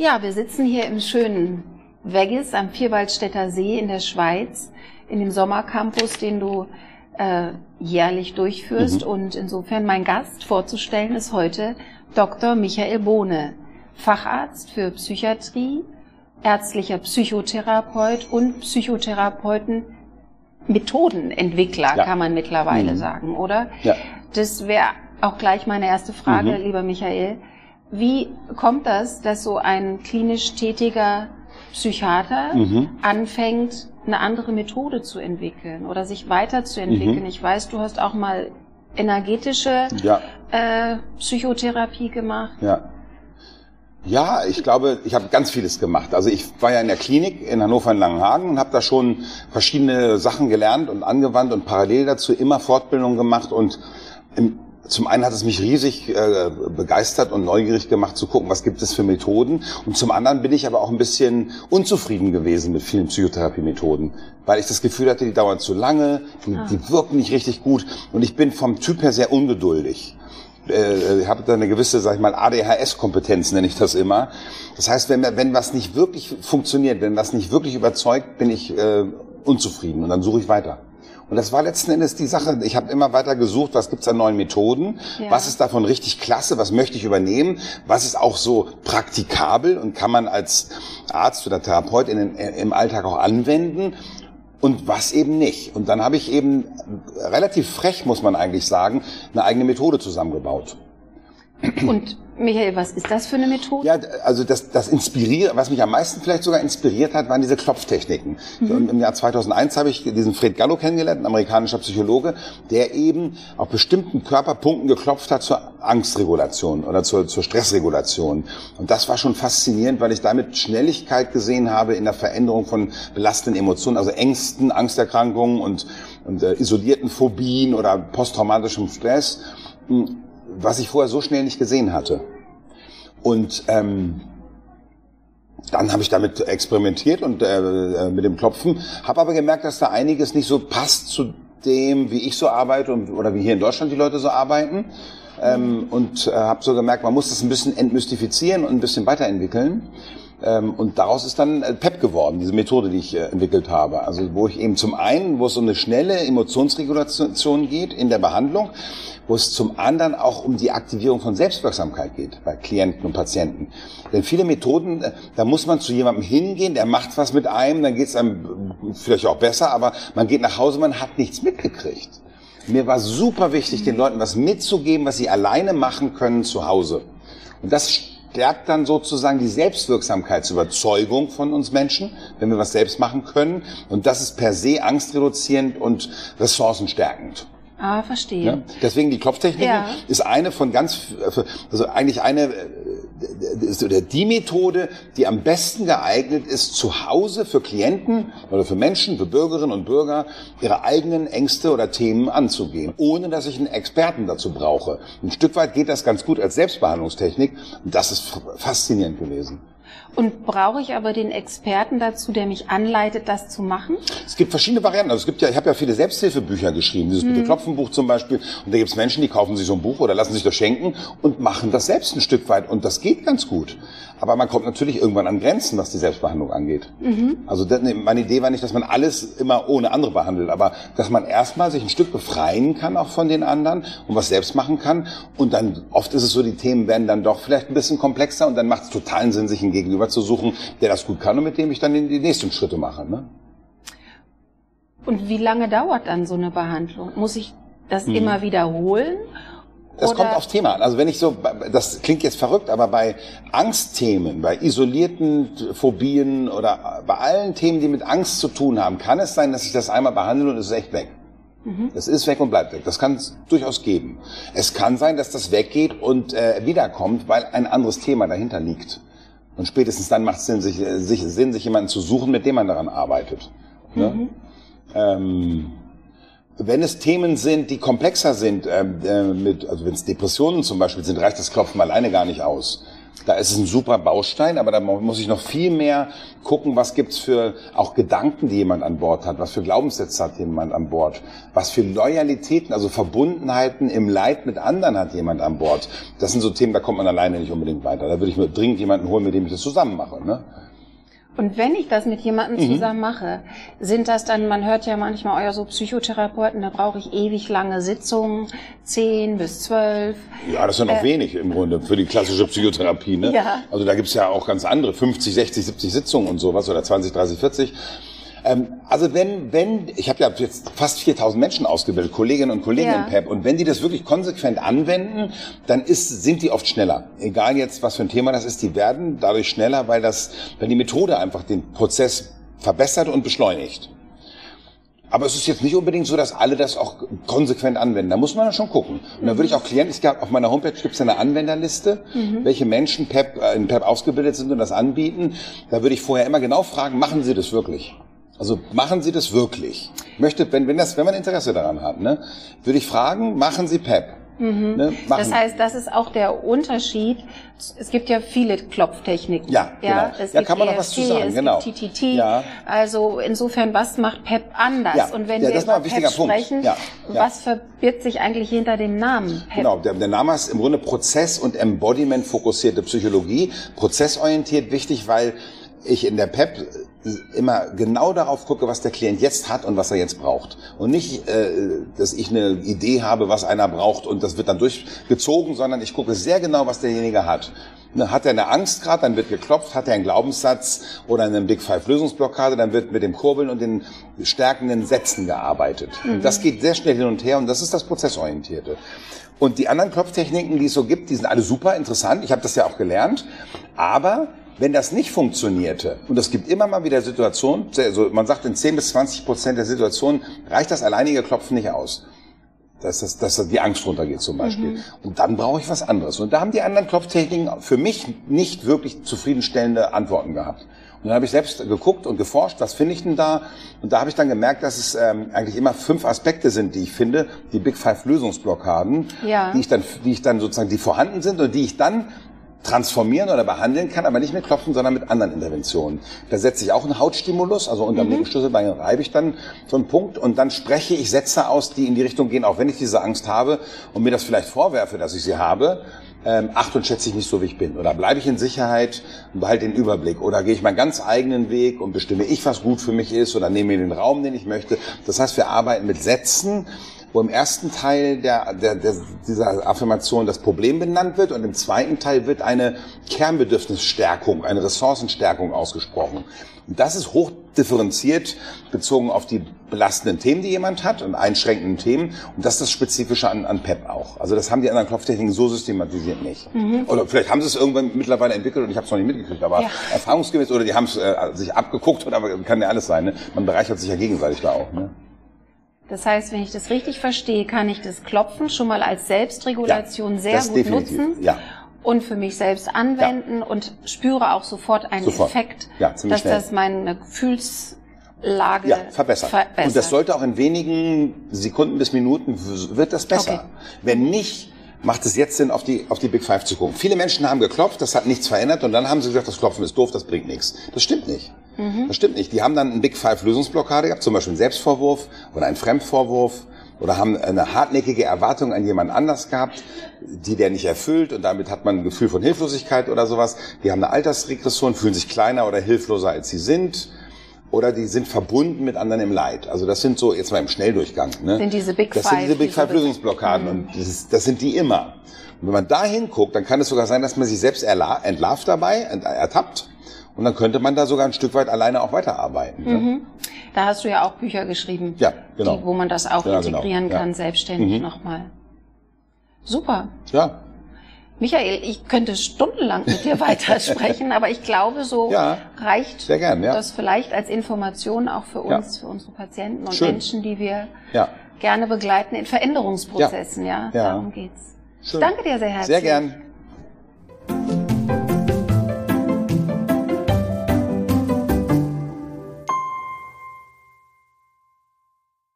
Ja, wir sitzen hier im schönen Weggis am Vierwaldstätter See in der Schweiz, in dem Sommercampus, den du äh, jährlich durchführst. Mhm. Und insofern mein Gast vorzustellen ist heute Dr. Michael Bohne, Facharzt für Psychiatrie, ärztlicher Psychotherapeut und Psychotherapeuten Methodenentwickler, ja. kann man mittlerweile mhm. sagen, oder? Ja. Das wäre auch gleich meine erste Frage, mhm. lieber Michael. Wie kommt das, dass so ein klinisch tätiger Psychiater mhm. anfängt, eine andere Methode zu entwickeln oder sich weiterzuentwickeln? Mhm. Ich weiß, du hast auch mal energetische ja. äh, Psychotherapie gemacht. Ja. Ja, ich glaube, ich habe ganz vieles gemacht. Also ich war ja in der Klinik in Hannover in Langenhagen und habe da schon verschiedene Sachen gelernt und angewandt und parallel dazu immer Fortbildungen gemacht und im, zum einen hat es mich riesig äh, begeistert und neugierig gemacht zu gucken, was gibt es für Methoden. Und zum anderen bin ich aber auch ein bisschen unzufrieden gewesen mit vielen Psychotherapie-Methoden, weil ich das Gefühl hatte, die dauern zu lange, die, ah. die wirken nicht richtig gut und ich bin vom Typ her sehr ungeduldig äh, habe da eine gewisse, sag ich mal, ADHS-Kompetenz, nenne ich das immer. Das heißt, wenn, wenn was nicht wirklich funktioniert, wenn was nicht wirklich überzeugt, bin ich äh, unzufrieden und dann suche ich weiter. Und das war letzten Endes die Sache. Ich habe immer weiter gesucht, was gibt's an neuen Methoden, ja. was ist davon richtig klasse, was möchte ich übernehmen, was ist auch so praktikabel und kann man als Arzt oder Therapeut in den, im Alltag auch anwenden und was eben nicht. Und dann habe ich eben relativ frech, muss man eigentlich sagen, eine eigene Methode zusammengebaut. Und Michael, was ist das für eine Methode? Ja, also das, das inspiriert, was mich am meisten vielleicht sogar inspiriert hat, waren diese Klopftechniken. Mhm. Im Jahr 2001 habe ich diesen Fred Gallo kennengelernt, ein amerikanischer Psychologe, der eben auf bestimmten Körperpunkten geklopft hat zur Angstregulation oder zur, zur Stressregulation. Und das war schon faszinierend, weil ich damit Schnelligkeit gesehen habe in der Veränderung von belastenden Emotionen, also Ängsten, Angsterkrankungen und, und äh, isolierten Phobien oder posttraumatischem Stress was ich vorher so schnell nicht gesehen hatte. Und ähm, dann habe ich damit experimentiert und äh, äh, mit dem Klopfen, habe aber gemerkt, dass da einiges nicht so passt zu dem, wie ich so arbeite und, oder wie hier in Deutschland die Leute so arbeiten. Ähm, und äh, habe so gemerkt, man muss das ein bisschen entmystifizieren und ein bisschen weiterentwickeln. Ähm, und daraus ist dann äh, PEP geworden, diese Methode, die ich äh, entwickelt habe. Also wo ich eben zum einen, wo es um eine schnelle Emotionsregulation geht in der Behandlung, wo es zum anderen auch um die Aktivierung von Selbstwirksamkeit geht bei Klienten und Patienten. Denn viele Methoden, äh, da muss man zu jemandem hingehen, der macht was mit einem, dann geht es einem vielleicht auch besser, aber man geht nach Hause, man hat nichts mitgekriegt. Mir war super wichtig, den Leuten was mitzugeben, was sie alleine machen können zu Hause. Und das stärkt dann sozusagen die Selbstwirksamkeitsüberzeugung von uns Menschen, wenn wir was selbst machen können. Und das ist per se angstreduzierend und ressourcenstärkend. Ah, verstehe. Ja? Deswegen die Klopftechnik ja. ist eine von ganz, also eigentlich eine, ist die Methode, die am besten geeignet ist, zu Hause für Klienten oder für Menschen, für Bürgerinnen und Bürger, ihre eigenen Ängste oder Themen anzugehen, ohne dass ich einen Experten dazu brauche. Ein Stück weit geht das ganz gut als Selbstbehandlungstechnik und das ist faszinierend gewesen. Und brauche ich aber den Experten dazu, der mich anleitet, das zu machen? Es gibt verschiedene Varianten. Also es gibt ja, ich habe ja viele Selbsthilfebücher geschrieben, dieses mhm. Bitte Klopfen Buch zum Beispiel. Und da gibt es Menschen, die kaufen sich so ein Buch oder lassen sich das schenken und machen das selbst ein Stück weit. Und das geht ganz gut. Aber man kommt natürlich irgendwann an Grenzen, was die Selbstbehandlung angeht. Mhm. Also das, meine Idee war nicht, dass man alles immer ohne andere behandelt, aber dass man erstmal sich ein Stück befreien kann auch von den anderen und was selbst machen kann. Und dann oft ist es so, die Themen werden dann doch vielleicht ein bisschen komplexer und dann macht es totalen Sinn, sich einen Gegenüber zu suchen, der das gut kann und mit dem ich dann die nächsten Schritte mache. Ne? Und wie lange dauert dann so eine Behandlung? Muss ich das mhm. immer wiederholen? Das kommt aufs Thema an. Also wenn ich so, das klingt jetzt verrückt, aber bei Angstthemen, bei isolierten Phobien oder bei allen Themen, die mit Angst zu tun haben, kann es sein, dass ich das einmal behandle und es ist echt weg. Mhm. Das ist weg und bleibt weg. Das kann es durchaus geben. Es kann sein, dass das weggeht und äh, wiederkommt, weil ein anderes Thema dahinter liegt. Und spätestens dann macht es Sinn, sich, sich, Sinn, sich jemanden zu suchen, mit dem man daran arbeitet. Ne? Mhm. Ähm, wenn es Themen sind, die komplexer sind, ähm, äh, mit, also wenn es Depressionen zum Beispiel sind, reicht das Klopfen alleine gar nicht aus. Da ist es ein super Baustein, aber da muss ich noch viel mehr gucken, was gibt's für auch Gedanken, die jemand an Bord hat, was für Glaubenssätze hat jemand an Bord, was für Loyalitäten, also Verbundenheiten im Leid mit anderen hat jemand an Bord. Das sind so Themen, da kommt man alleine nicht unbedingt weiter. Da würde ich mir dringend jemanden holen, mit dem ich das zusammen mache. Ne? Und wenn ich das mit jemandem mhm. zusammen mache, sind das dann, man hört ja manchmal euer so Psychotherapeuten, da brauche ich ewig lange Sitzungen, zehn bis zwölf. Ja, das ist ja noch äh, wenig im Grunde für die klassische Psychotherapie. Ne? Ja. Also da gibt's ja auch ganz andere, 50, 60, 70 Sitzungen und sowas oder 20, 30, 40. Ähm, also wenn, wenn, ich habe ja jetzt fast 4000 Menschen ausgebildet, Kolleginnen und Kollegen ja. im PEP, und wenn die das wirklich konsequent anwenden, dann ist, sind die oft schneller. Egal jetzt, was für ein Thema das ist, die werden dadurch schneller, weil das, weil die Methode einfach den Prozess verbessert und beschleunigt. Aber es ist jetzt nicht unbedingt so, dass alle das auch konsequent anwenden. Da muss man schon gucken. Und da würde ich auch Klienten, ich glaube, auf meiner Homepage gibt es eine Anwenderliste, mhm. welche Menschen PEP, äh, in PEP ausgebildet sind und das anbieten. Da würde ich vorher immer genau fragen, machen sie das wirklich? Also machen Sie das wirklich? Möchte, wenn, wenn, das, wenn man Interesse daran hat, ne, würde ich fragen, machen Sie PEP? Mhm. Ne, das heißt, das ist auch der Unterschied. Es gibt ja viele Klopftechniken. Ja, genau. ja, es ja kann man EFT, noch was zu sagen, es genau. Gibt TTT. Ja. Also insofern, was macht PEP anders? Ja. Und wenn ja, wir über PEP sprechen, ja. was verbirgt sich eigentlich hinter dem Namen PEP? Genau, der, der Name ist im Grunde Prozess- und Embodiment fokussierte Psychologie. Prozessorientiert wichtig, weil ich in der PEP immer genau darauf gucke, was der Klient jetzt hat und was er jetzt braucht. Und nicht, äh, dass ich eine Idee habe, was einer braucht und das wird dann durchgezogen, sondern ich gucke sehr genau, was derjenige hat. Ne, hat er eine Angst gerade, dann wird geklopft, hat er einen Glaubenssatz oder eine Big Five Lösungsblockade, dann wird mit dem Kurbeln und den stärkenden Sätzen gearbeitet. Mhm. Das geht sehr schnell hin und her und das ist das Prozessorientierte. Und die anderen Klopftechniken, die es so gibt, die sind alle super interessant. Ich habe das ja auch gelernt. Aber wenn das nicht funktionierte, und es gibt immer mal wieder Situationen, also man sagt in 10 bis 20 Prozent der Situationen reicht das alleinige Klopfen nicht aus. Dass, das, dass die Angst runtergeht zum Beispiel. Mhm. Und dann brauche ich was anderes. Und da haben die anderen Klopftechniken für mich nicht wirklich zufriedenstellende Antworten gehabt. Und dann habe ich selbst geguckt und geforscht, was finde ich denn da? Und da habe ich dann gemerkt, dass es ähm, eigentlich immer fünf Aspekte sind, die ich finde, die Big Five Lösungsblockaden, ja. die ich dann, die ich dann sozusagen, die vorhanden sind und die ich dann transformieren oder behandeln kann, aber nicht mit Klopfen, sondern mit anderen Interventionen. Da setze ich auch einen Hautstimulus, also unter dem mhm. Schlüsselbein reibe ich dann so einen Punkt und dann spreche ich Sätze aus, die in die Richtung gehen, auch wenn ich diese Angst habe und mir das vielleicht vorwerfe, dass ich sie habe. Ähm, acht und schätze ich nicht so, wie ich bin. Oder bleibe ich in Sicherheit und behalte den Überblick. Oder gehe ich meinen ganz eigenen Weg und bestimme ich, was gut für mich ist oder nehme mir den Raum, den ich möchte. Das heißt, wir arbeiten mit Sätzen, wo im ersten Teil der, der, der, dieser Affirmation das Problem benannt wird und im zweiten Teil wird eine Kernbedürfnisstärkung, eine Ressourcenstärkung ausgesprochen. Und das ist hochdifferenziert bezogen auf die belastenden Themen, die jemand hat und einschränkenden Themen. Und das ist das Spezifische an, an PEP auch. Also das haben die anderen Klopftechniken so systematisiert nicht. Mhm. Oder vielleicht haben sie es irgendwann mittlerweile entwickelt und ich habe es noch nicht mitgekriegt, aber ja. erfahrungsgemäß oder die haben es äh, sich abgeguckt oder kann ja alles sein. Ne? Man bereichert sich ja gegenseitig da auch. Ne? Das heißt, wenn ich das richtig verstehe, kann ich das Klopfen schon mal als Selbstregulation ja, sehr gut definitiv. nutzen. Ja. Und für mich selbst anwenden ja. und spüre auch sofort einen sofort. Effekt, dass schnell. das meine Gefühlslage ja, verbessert. verbessert. Und das sollte auch in wenigen Sekunden bis Minuten wird das besser. Okay. Wenn nicht, macht es jetzt Sinn, auf die, auf die Big Five zu gucken. Viele Menschen haben geklopft, das hat nichts verändert und dann haben sie gesagt, das Klopfen ist doof, das bringt nichts. Das stimmt nicht. Mhm. Das stimmt nicht. Die haben dann einen Big Five Lösungsblockade gehabt, zum Beispiel einen Selbstvorwurf oder einen Fremdvorwurf oder haben eine hartnäckige Erwartung an jemand anders gehabt, die der nicht erfüllt und damit hat man ein Gefühl von Hilflosigkeit oder sowas. Die haben eine Altersregression, fühlen sich kleiner oder hilfloser als sie sind oder die sind verbunden mit anderen im Leid. Also das sind so, jetzt mal im Schnelldurchgang, ne? Sind diese Big das Five. Das sind diese Big Five Lösungsblockaden mhm. und das, ist, das sind die immer. Und wenn man da hinguckt, dann kann es sogar sein, dass man sich selbst entlarvt dabei, ertappt. Und dann könnte man da sogar ein Stück weit alleine auch weiterarbeiten. Ne? Mhm. Da hast du ja auch Bücher geschrieben, ja, genau. die, wo man das auch ja, genau. integrieren genau. kann, ja. selbstständig mhm. nochmal. Super. Ja, Michael, ich könnte stundenlang mit dir weitersprechen, aber ich glaube, so ja, reicht gern, ja. das vielleicht als Information auch für uns, ja. für unsere Patienten und Schön. Menschen, die wir gerne begleiten in Veränderungsprozessen. Ja, Darum geht's. Schön. Ich danke dir sehr herzlich. Sehr gern.